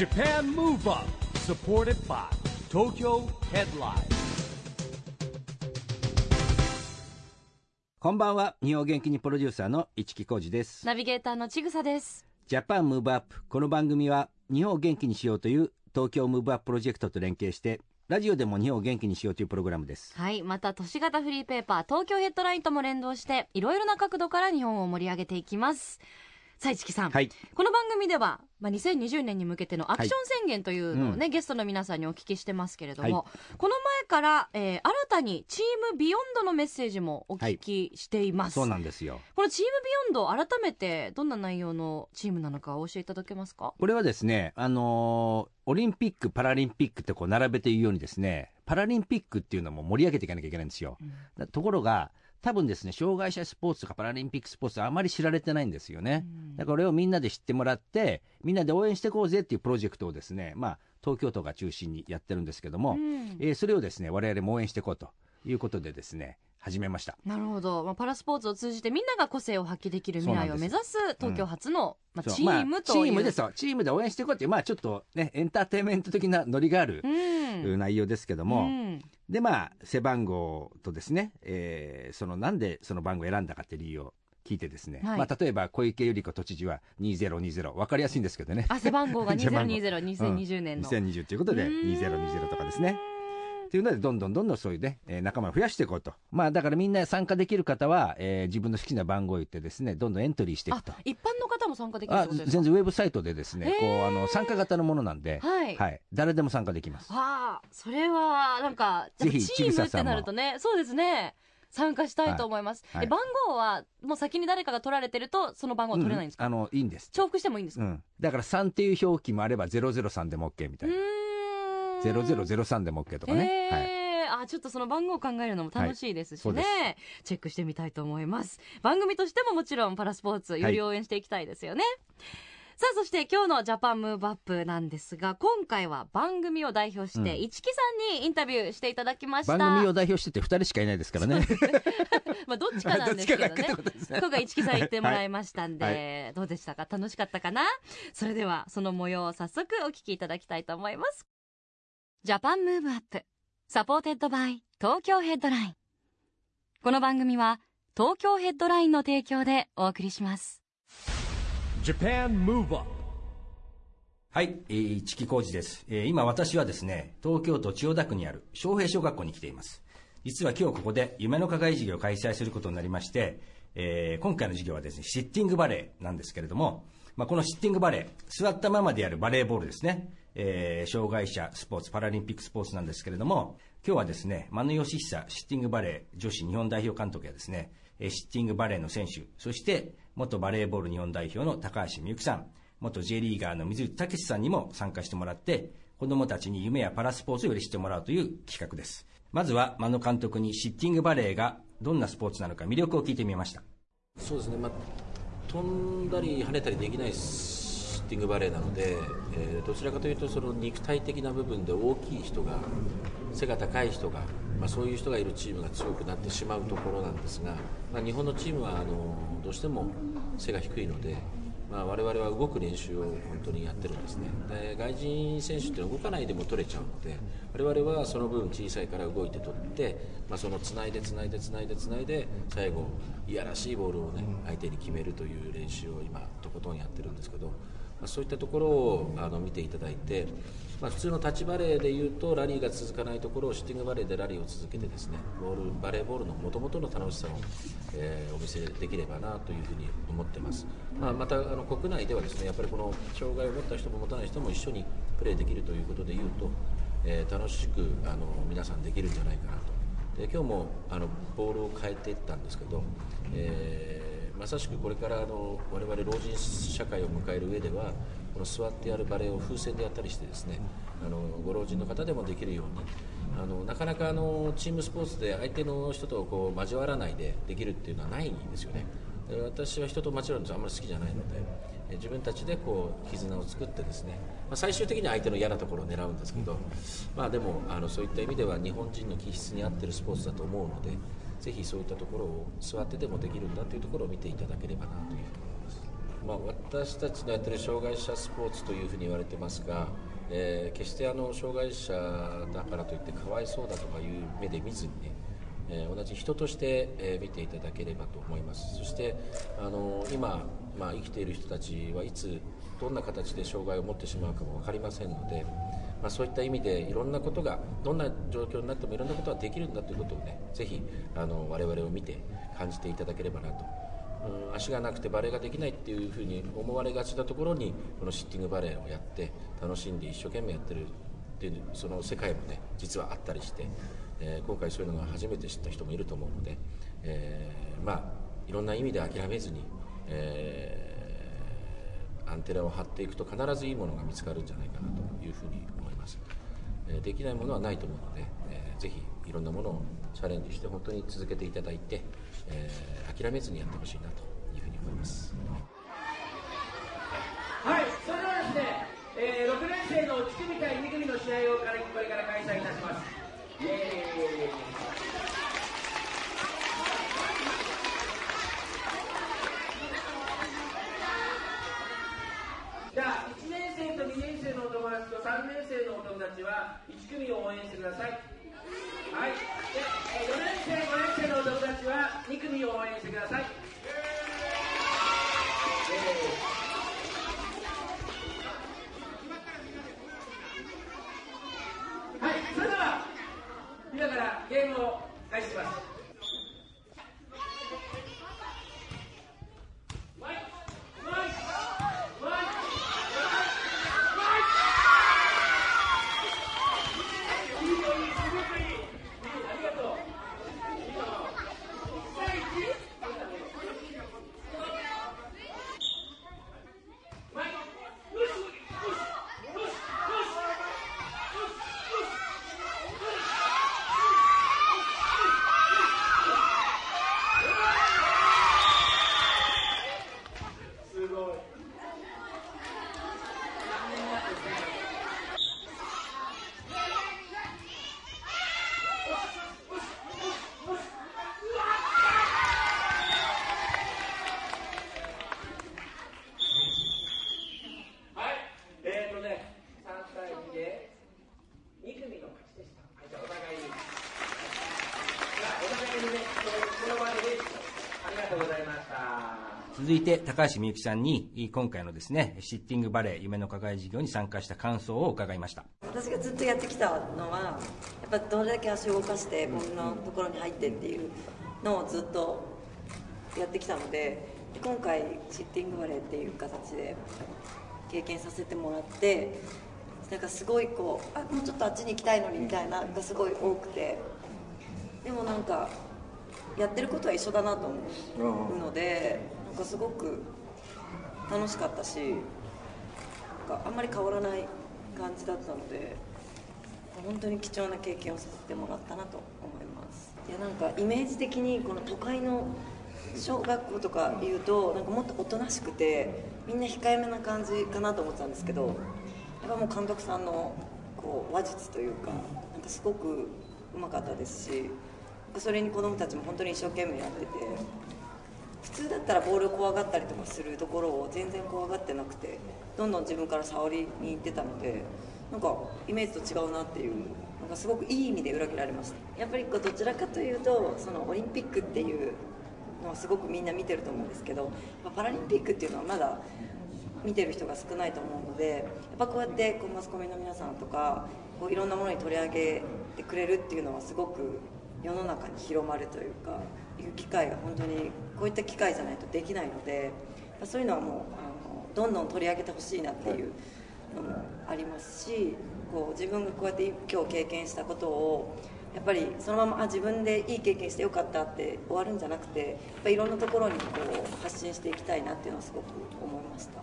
JAPAN MOVE UP SUPPORTED BY TOKYO HEADLINE こんばんは日本元気にプロデューサーの一木広治ですナビゲーターのちぐさです。 JAPAN MOVE UP この番組は日本を元気にしようという東京ムーブアッププロジェクトと連携してラジオでも日本を元気にしようというプログラムですはい。また、都市型フリーペーパー、東京ヘッドラインとも連動して、いろいろな角度から日本を盛り上げていきます。さあ、市木さん。はい。この番組では、まあ、2020年に向けてのアクション宣言というのをね、ゲストの皆さんにお聞きしてますけれども、この前から、えー新たにチームビヨンドのメッセージもお聞きしています。そうなんですよ。このチームビヨンド、改めてどんな内容のチームなのかお教えいただけますか？これはですねあのーオリンピック・パラリンピックってこう並べて言うようにですねパラリンピックっていうのも盛り上げていかなきゃいけないんですよ、だところが多分ですね障害者スポーツとかパラリンピックスポーツはあまり知られてないんですよね、だからこれをみんなで知ってもらってみんなで応援していこうぜっていうプロジェクトをですねまあ東京都が中心にやってるんですけども、うん。えーそれをですね我々も応援していこうということでですね始めました。なるほど、まあ、パラスポーツを通じてみんなが個性を発揮できる未来を目指す東京初の、まあ、そう。チームという、まあ、チームですよチームで応援していこうっていうまあちょっとねエンターテインメント的なノリがあるうん。内容ですけども、うん。でまあ背番号とですね、えーそのなんでその番号を選んだかっていう理由を聞いてですね、はい。まあ、例えば小池百合子都知事は2020分かりやすいんですけどね。あ背番号が 背番号。202020年の、2020ということで2020とかですねっていうのでどんどんどんどんそういうね、えー仲間を増やしていこうと。まあだからみんな参加できる方は、えー自分の好きな番号を言ってですねどんどんエントリーしていあくと。一般の方も参加できるすか？全然ウェブサイトでですねこうあの参加型のものなんで、はい。誰でも参加できます。わあそれはなんかぜひチームってなるとねそうですね。参加したいと思います、はい。番号はもう先に誰かが取られてるとその番号は取れないんですか、うんあのいいんです、重複してもいいんですか、うん、だから3っていう表記もあれば003でも OK みたいな0003でも OK とかね、はい、へーあちょっとその番号を考えるのも楽しいですしね、はい。チェックしてみたいと思います。番組としてももちろんパラスポーツより応援していきたいですよね、さあそして今日の Japan Move Up なんですが今回は番組を代表してうん。市木さんにインタビューしていただきました、番組を代表してて2人しかいないですからね。まあ どっちかなんですけどね。今回市木さん言ってもらいましたんで、はい。どうでしたか？楽しかったかな？それではその模様を早速お聞きいただきたいと思います Japan Move Up supported by 東京ヘッドラインこの番組は東京ヘッドラインの提供でお送りします。JAPAN MOVE UP はい、えー、市木浩二です、えー今私はですね東京都千代田区にある昌平小学校に来ています。実は今日ここで夢の課外授業を開催することになりまして、えー今回の授業はですねシッティングバレーなんですけれども、まあ、このシッティングバレー座ったままでやるバレーボールですね、えー障害者スポーツパラリンピックスポーツなんですけれども今日はですね間野義久シッティングバレー女子日本代表監督やですねシッティングバレーの選手そして元バレーボール日本代表の高橋美幸さん元 J リーガーの水内武さんにも参加してもらって子どもたちに夢やパラスポーツをより知ってもらうという企画です。まずは間野監督にシッティングバレーがどんなスポーツなのか魅力を聞いてみました。そうですね、まあ、飛んだり跳ねたりできないシッティングバレーなので、えーどちらかというとその肉体的な部分で大きい人が背が高い人が、まあ、そういう人がいるチームが強くなってしまうところなんですが、まあ、日本のチームはあのどうしても背が低いので、まあ、我々は動く練習を本当にやってるんですね。で外人選手って動かないでも取れちゃうので我々はその分小さいから動いて取って、まあ、そのつないでつないでつないでつないで最後いやらしいボールをね相手に決めるという練習を今とことんやってるんですけど、まあ、そういったところをあの見ていただいて、まあ、普通のタッチバレーでいうとラリーが続かないところをシティングバレーでラリーを続けてですねボールバレーボールのもともとの楽しさを、えーお見せできればなというふうに思ってます、まあ、またあの国内ではですねやっぱりこの障害を持った人も持たない人も一緒にプレーできるということでいうと、えー楽しくあの皆さんできるんじゃないかなと。で今日もあのボールを変えていったんですけど、えーまさしくこれからあの我々老人社会を迎える上ではこの座ってやるバレエを風船でやったりしてですねあのご老人の方でもできるようにあのなかなかあのチームスポーツで相手の人とこう交わらないでできるっていうのはないんですよね。私は人と交わるのあんまり好きじゃないので自分たちでこう絆を作ってですね、まあ、最終的には相手の嫌なところを狙うんですけど、まあ、でもあのそういった意味では日本人の気質に合ってるスポーツだと思うのでぜひそういったところを座ってでもできるんだというところを見ていただければなというふうに思います。まあ、私たちのやってる障害者スポーツというふうに言われてますが、えー、決してあの障害者だからといってかわいそうだとかいう目で見ずにね、え、同じ人として、え、見ていただければと思いますそしてあの今、まあ、生きている人たちはいつどんな形で障害を持ってしまうかも分かりませんので、まあ、そういった意味でいろんなことがどんな状況になってもいろんなことができるんだということをねぜひあの我々を見て感じていただければなと。うん、足がなくてバレエができないっていうふうに思われがちなところにこのシッティングバレエをやって楽しんで一生懸命やってるっていうその世界もね実はあったりして、えー、今回そういうのが初めて知った人もいると思うので、えー、まあいろんな意味で諦めずに、えー、アンテナを張っていくと必ずいいものが見つかるんじゃないかなというふうに思います、え、できないものはないと思うので、えー、ぜひいろんなものをチャレンジして本当に続けていただいて、えー、諦めずにやってほしいなというふうに思います。はい、それではですね、えー、6年生の1組対2組の試合をこれから開催いたします。イエーちは1組を応援してください。はい、で、4年生、5年生のお友達は2組を応援してくださ。い、それでは今からゲームを開始します。続いて高橋みゆきさんに今回のですねシッティングバレー夢の課外事業に参加した感想を伺いました。私がずっとやってきたのはやっぱどれだけ足を動かしてこんなところに入ってっていうのをずっとやってきたので今回シッティングバレーっていう形で経験させてもらってなんかすごいこうあもうちょっとあっちに行きたいのにみたいなのがすごい多くてでもなんかやってることは一緒だなと思うので。なんかすごく楽しかったしなんかあんまり変わらない感じだったので本当に貴重な経験をさせてもらったなと思いますいやなんかイメージ的にこの都会の小学校とかいうとなんかもっとおとなしくてみんな控えめな感じかなと思ってたんですけどやっぱもう監督さんのこう話術というかなんかすごくうまかったですしそれに子どもたちも本当に一生懸命やってて普通だったらボールを怖がったりとかするところを全然怖がってなくてどんどん自分から触りに行ってたのでなんかイメージと違うなっていうなんかすごくいい意味で裏切られました。やっぱりこうどちらかというとそのオリンピックっていうのはすごくみんな見てると思うんですけどパラリンピックっていうのはまだ見てる人が少ないと思うのでやっぱこうやってこうマスコミの皆さんとかこういろんなものに取り上げてくれるっていうのはすごく世の中に広まるというかいう機会が本当にこういった機会じゃないとできないのでそういうのはもうあのどんどん取り上げてほしいなっていうのもありますしこう自分がこうやって今日経験したことをやっぱりそのままあ自分でいい経験してよかったって終わるんじゃなくてやっぱいろんなところにこう発信していきたいなっていうのはすごく思いました。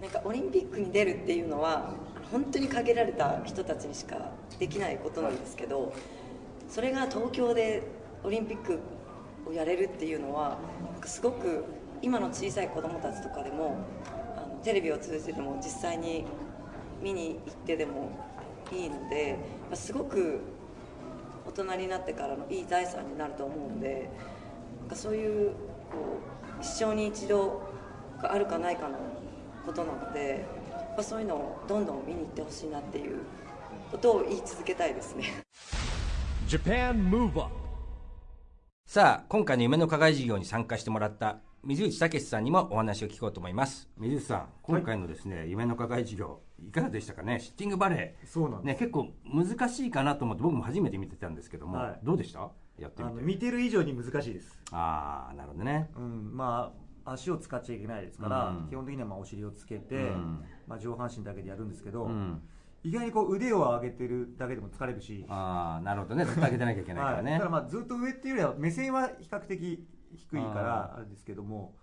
なんかオリンピックに出るっていうのは本当に限られた人たちにしかできないことなんですけどそれが東京でオリンピックをやれるっていうのはすごく今の小さい子どもたちとかでもあのテレビを通じてでも実際に見に行ってでもいいのですごく大人になってからのいい財産になると思うのでなんかそういうこう一生に一度があるかないかのことなのでやっぱそういうのをどんどん見に行ってほしいなっていうことを言い続けたいですね。さあ今回の夢の課外事業に参加してもらった水内武さんにもお話を聞こうと思います。水内さん今回のですね、夢の課外事業いかがでしたかね？シッティングバレー。そうなんです、ね結構難しいかなと思って僕も初めて見てたんですけども、はい。どうでした？やってみて。見てる以上に難しいです、ああなるほどね。うん、まあ足を使っちゃいけないですから、うん。基本的にはまあお尻をつけて、うん。まあ、上半身だけでやるんですけど、うん意外にこう腕を上げてるだけでも疲れるし、ああなるほどね。ずっと上げてなきゃいけないからね、はい、だからまあずっと上っていうよりは目線は比較的低いからあれですけども、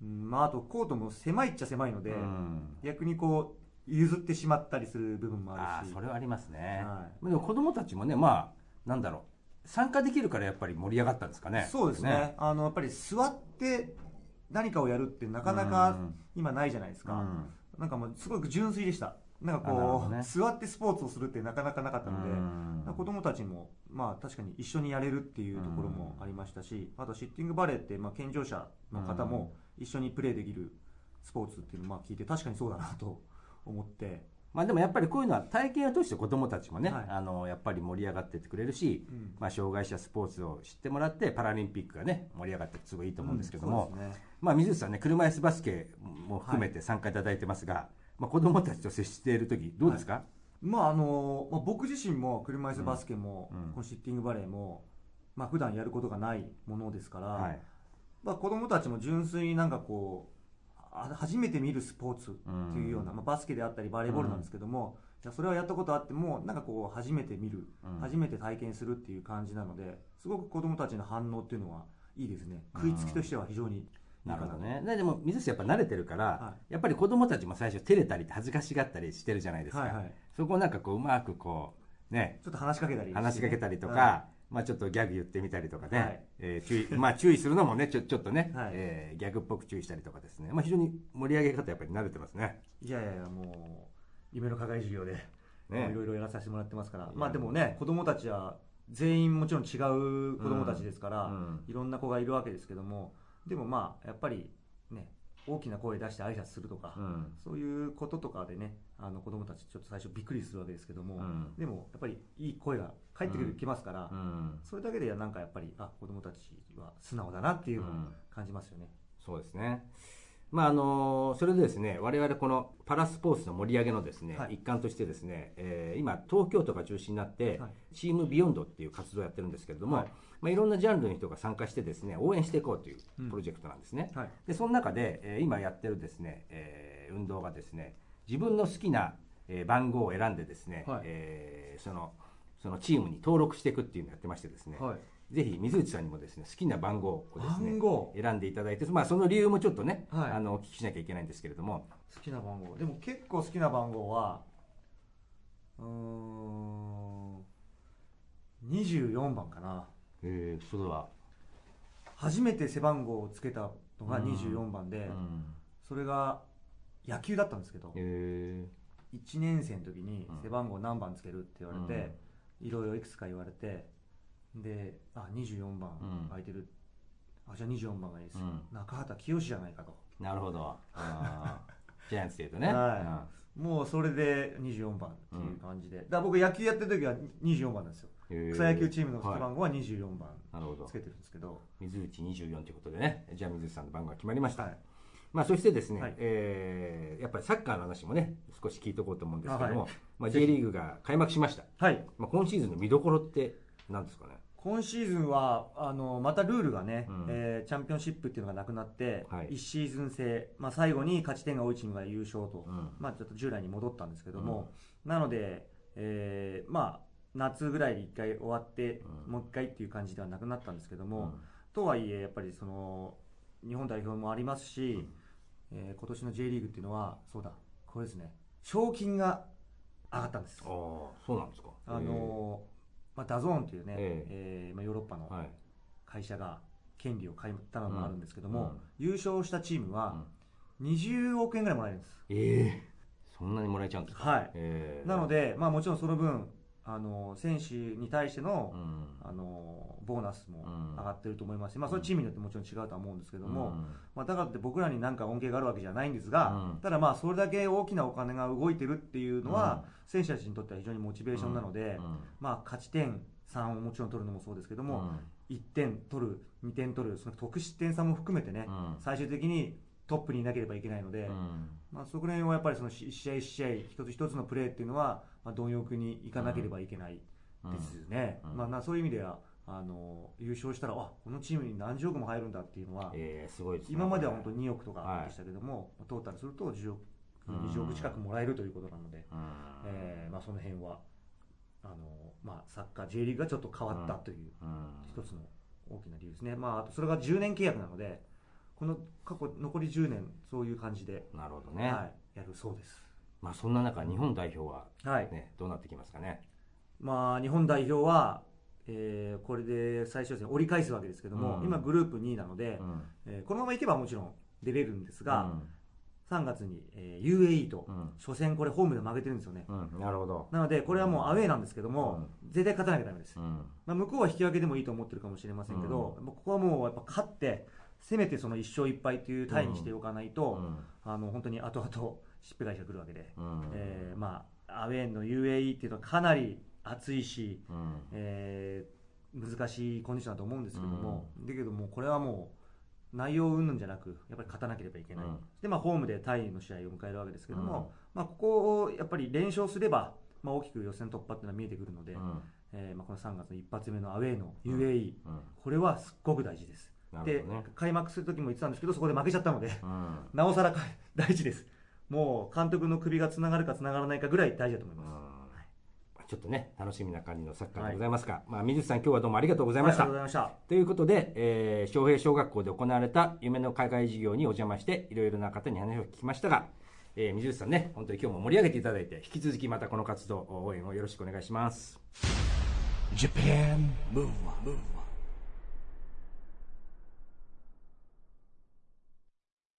うんまあ、あとコートも狭いっちゃ狭いので、うん。逆にこう譲ってしまったりする部分もああるし。あそれはありますね、はでも子供たちもねまあなんだろう。参加できるからやっぱり盛り上がったんですかね。そうですね。あのやっぱり座って何かをやるってなかなかうん。今ないじゃないですか、うん。なんかもうすごく純粋でしたなんかこう、どね。座ってスポーツをするってなかなかなかったので、うん。子供たちもまあ確かに一緒にやれるっていうところもありましたし、あとシッティングバレーってまあ健常者の方も一緒にプレーできるスポーツっていうのをまあ聞いて確かにそうだなと思って、まあでもやっぱりこういうのは体験を通して子どもたちもね、はい。あのやっぱり盛り上がってってくれるし、うん。まあ、障害者スポーツを知ってもらってパラリンピックがね盛り上がってすごいいいと思うんですけども、うんね。まあ、水内さんね車椅子バスケも含めて参加いただいてますが、まあ、子どもたちと接している時どうですか、まああのまあ、僕自身も車椅子バスケも、うん。このシッティングバレーも、まあ普段やることがないものですから、はい。まあ、子供たちも純粋になんかこうあ初めて見るスポーツっていうような、まあ、バスケであったりバレーボールなんですけども、いやそれはやったことあってもなんかこう初めて見る、うん。初めて体験するっていう感じなのですごく子供たちの反応っていうのはいいですね。食いつきとしては非常にななるほどね。ででも水内さんやっぱ慣れてるから、はやっぱり子どもたちも最初照れたり恥ずかしがったりしてるじゃないですか、はいはい。そこをなんかこううまくこうね。ちょっと話しかけたりね、話しかけたりとか、はまあ、ちょっとギャグ言ってみたりとかね、はい。えー注意まあ、注意するのもねちょちょっとね、はい。えーギャグっぽく注意したりとかですね、まあ、非常に盛り上げ方やっぱり慣れてますね。いやいやいやもう夢の課外授業でね。いろいろやらさせてもらってますから、まあでもね子供たちは全員もちろん違う子供たちですから、うん。いろんな子がいるわけですけどもでもまあやっぱりね大きな声出して挨拶するとか、うん。そういうこととかでねあの子供たちちょっと最初びっくりするわけですけども、うん。でもやっぱりいい声が返ってくる、きますから、うん。それだけでなんかやっぱりあ子供たちは素直だなっていうのをうん。感じますよね、そうですね。まああのそれでですね我々このパラスポーツの盛り上げのですね、はい。一環としてですね、えー今東京都が中心になって、はい。チームビヨンドっていう活動をやってるんですけれども、はいいまあ、いろんなジャンルの人が参加してですね応援していこうといううん。プロジェクトなんですね、はい。でその中で、えー今やってるですね、えー運動がですね自分の好きな、えー番号を選んでですね、はい。えーそのそのチームに登録していくっていうのをやってましてですね、はい。ぜひ水内さんにもですね好きな番号をですね選んでいただいて、まあ、その理由もちょっとね、はい。あのお聞きしなきゃいけないんですけれども。好きな番号。でも結構好きな番号はうーん24番かなえー、それは、初めて背番号をつけたのが24番で、うん。それが野球だったんですけど、え1年生の時にうん。背番号何番つけるって言われて、いろいろいくつか言われてであ24番うん。空いてる、あじゃあ24番がいいです、うん。中畑清じゃないかと。ー、なるほど。ジャイアンツでい。うとね、はもうそれで24番っていう感じで、だ僕野球やってる時は24番なんですよ草野球チームの番号は24番なるほど。つけてるんですけど、水内24ということでねじゃあ水内さんの番号が決まりました、はい。まあ、そしてですね、はい。えーやっぱりサッカーの話もね少し聞いておこうと思うんですけども、あはい。まあ、J リーグが開幕しました、はい、まあ、今シーズンの見どころって何ですかね？今シーズンはあのまたルールがね、うん。えーチャンピオンシップっていうのがなくなって、はい。1シーズン制、まあ、最後に勝ち点が多いチームが優勝と、うん。まあ、ちょっと従来に戻ったんですけども、なので、えーまあ、夏ぐらいで1回終わって、うん。もう1回っていう感じではなくなったんですけども、うん。とはいえやっぱりその日本代表もありますし、えー今年の J リーグっていうのはそうだこれですね。賞金が上がったんです。ああそうなんですか。あのーまあ、ダゾーンっていうね、ええーまあ、ヨーロッパのはい。会社が権利を買ったのもあるんですけども、優勝したチームうん。は20億円ぐらいもらえるんです、ええそんなにもらえちゃうんですか。はい。ええなので、まあ、もちろんその分あの選手に対しての,、うん。あのボーナスもうん。上がってると思いますし、まあ、それはチームによってもちろん違うとは思うんですけども、うん。まあ、だからって僕らに何か恩恵があるわけじゃないんですが、うん。ただまあそれだけ大きなお金が動いてるっていうのは、選手たちにとっては非常にモチベーションなので、うん。まあ、勝ち点3をもちろん取るのもそうですけども、1点取る、2点取る、その得失点差も含めてね、うん。最終的にトップにいなければいけないので、うん。まあ、そこら辺はやっぱりそのし試合試合、一つ一つのプレーっていうのは、まあ、貪欲にいかなければいけないですね、うん。まあ、なそういう意味ではあの優勝したら、あこのチームに何十億も入るんだっていうのは、えーすごいですね。今までは本当に2億とはい。かでしたけども、トータルすると10億、うん。20億近くもらえるということなので、うん。えーまあ、その辺はあの、まあ、サッカー、J リーグがちょっと変わったといううん。一つの大きな理由ですね、まあ、あとそれが10年契約なので、この過去、残り10年、そういう感じで、なるほどね、はい、やるそうです。まあ、そんな中日本代表は、はい。ね、どうなってきますかね？まあ、日本代表は、えーこれで最終戦折り返すわけですけども、うん。今グループ2位なので、うん。えーこのままいけばもちろん出れるんですが、うん。3月に、えー UAE とうん。初戦これホームで負けてるんですよね、うん。なるほど、なのでこれはもうアウェーなんですけども、絶対勝たなきゃダメです、うん。まあ、向こうは引き分けでもいいと思ってるかもしれませんけど、ここはもうやっぱ勝ってせめてその1勝1敗というタイにしておかないと、あの本当に後々しっぺ返しが来るわけで、うん。えーまあ、アウェーの UAE っていうのはかなり暑いし、うん。えー難しいコンディションだと思うんですけども、だけどもうこれはもう内容云々じゃなくやっぱり勝たなければいけない、うん。でまあ、ホームでタイの試合を迎えるわけですけども、まあ、ここをやっぱり連勝すれば、まあ、大きく予選突破っていうのは見えてくるので、うん。えーまあ、この3月の一発目のアウェーの UAE、うん。これはすっごく大事です。ね。開幕する時も言ってたんですけどそこで負けちゃったので、うん。なおさらか大事ですもう監督の首がつながるかつながらないかぐらい大事だと思います、ちょっとね楽しみな感じのサッカーでございますが、まあ、水木さん今日はどうもありがとうございました、はいありがとうございました。ということで、えー、昌平小学校で行われた夢の海外事業にお邪魔していろいろな方に話を聞きましたが、えー、水内さんね本当に今日も盛り上げていただいて引き続きまたこの活動応援をよろしくお願いします Japan Move Up,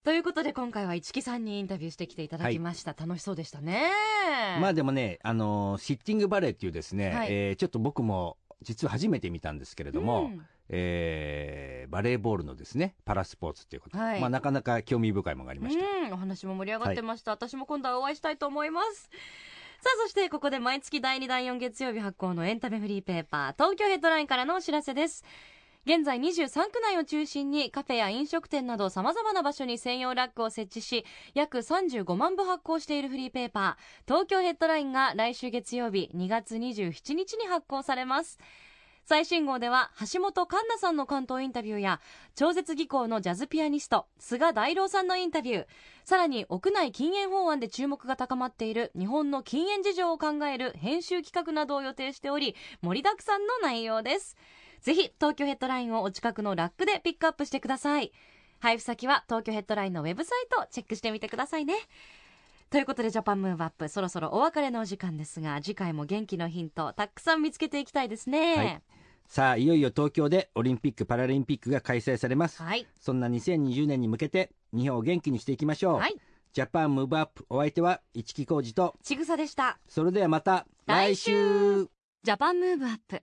ということで今回は市木さんにインタビューしてきていただきました、楽しそうでしたね。まあでもね、あのーシッティングバレーっていうですね、はい。えーちょっと僕も実は初めて見たんですけれども、うん。えーバレーボールのですね、パラスポーツっていうこと。で、はい。まあなかなか興味深いものがありました。うん、お話も盛り上がってました、私も今度はお会いしたいと思います。さあそしてここで毎月第2第4月曜日発行のエンタメフリーペーパー東京ヘッドラインからのお知らせです現在23区内を中心にカフェや飲食店など様々な場所に専用ラックを設置し約35万部発行しているフリーペーパー。東京ヘッドラインが来週月曜日2月27日に発行されます。最新号では橋本環奈さんの関東インタビューや超絶技巧のジャズピアニスト菅大郎さんのインタビュー。さらに屋内禁煙法案で注目が高まっている日本の禁煙事情を考える編集企画などを予定しており盛りだくさんの内容です。ぜひ東京ヘッドラインをお近くのラックでピックアップしてください。配布先は東京ヘッドラインのウェブサイトをチェックしてみてくださいね。ということでジャパンムーブアップそろそろお別れのお時間ですが次回も元気のヒントたくさん見つけていきたいですね。はい。さあ、いよいよ東京でオリンピック・パラリンピックが開催されます。はい。そんな2020年に向けて、日本を元気にしていきましょう。はい。Japan Move Up、お相手は市木浩二と、ちぐさでした。それではまた来週。 Japan Move Up